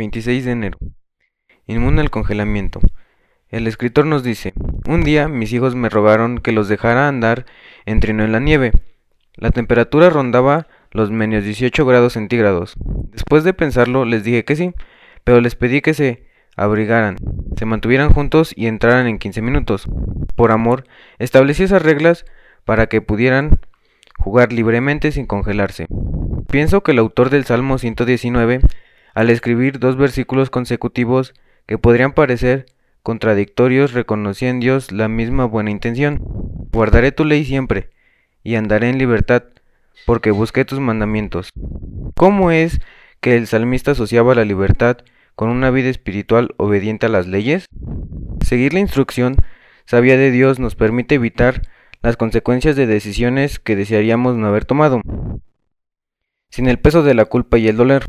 26 de enero. Inmune al congelamiento. El escritor nos dice, un día mis hijos me rogaron que los dejara andar en trino en la nieve. La temperatura rondaba los menos 18 grados centígrados. Después de pensarlo les dije que sí, pero les pedí que se abrigaran, se mantuvieran juntos y entraran en 15 minutos. Por amor, establecí esas reglas para que pudieran jugar libremente sin congelarse. Pienso que el autor del Salmo 119, al escribir dos versículos consecutivos que podrían parecer contradictorios, reconocía en Dios la misma buena intención. Guardaré tu ley siempre, y andaré en libertad, porque busqué tus mandamientos. ¿Cómo es que el salmista asociaba la libertad con una vida espiritual obediente a las leyes? Seguir la instrucción sabia de Dios nos permite evitar las consecuencias de decisiones que desearíamos no haber tomado. Sin el peso de la culpa y el dolor,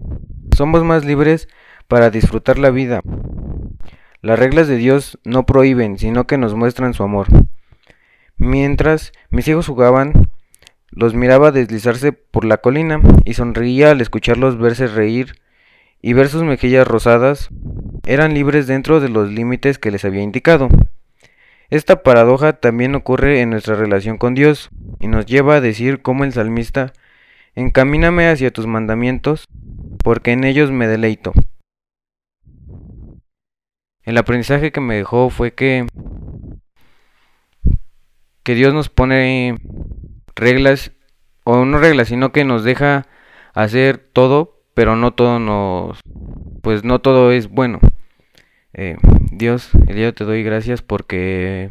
somos más libres para disfrutar la vida. Las reglas de Dios no prohíben, sino que nos muestran su amor. Mientras mis hijos jugaban, los miraba deslizarse por la colina y sonreía al escucharlos verse reír y ver sus mejillas rosadas. Eran libres dentro de los límites que les había indicado. Esta paradoja también ocurre en nuestra relación con Dios y nos lleva a decir como el salmista, encamíname hacia tus mandamientos, porque en ellos me deleito. El aprendizaje que me dejó fue que que Dios nos pone reglas o no reglas, sino que nos deja hacer todo, pero no todo nos pues no todo es bueno. Eh, Dios, el día te doy gracias porque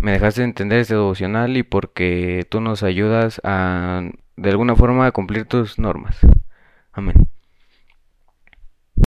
me dejaste entender este devocional y porque tú nos ayudas a de alguna forma a cumplir tus normas. Amen.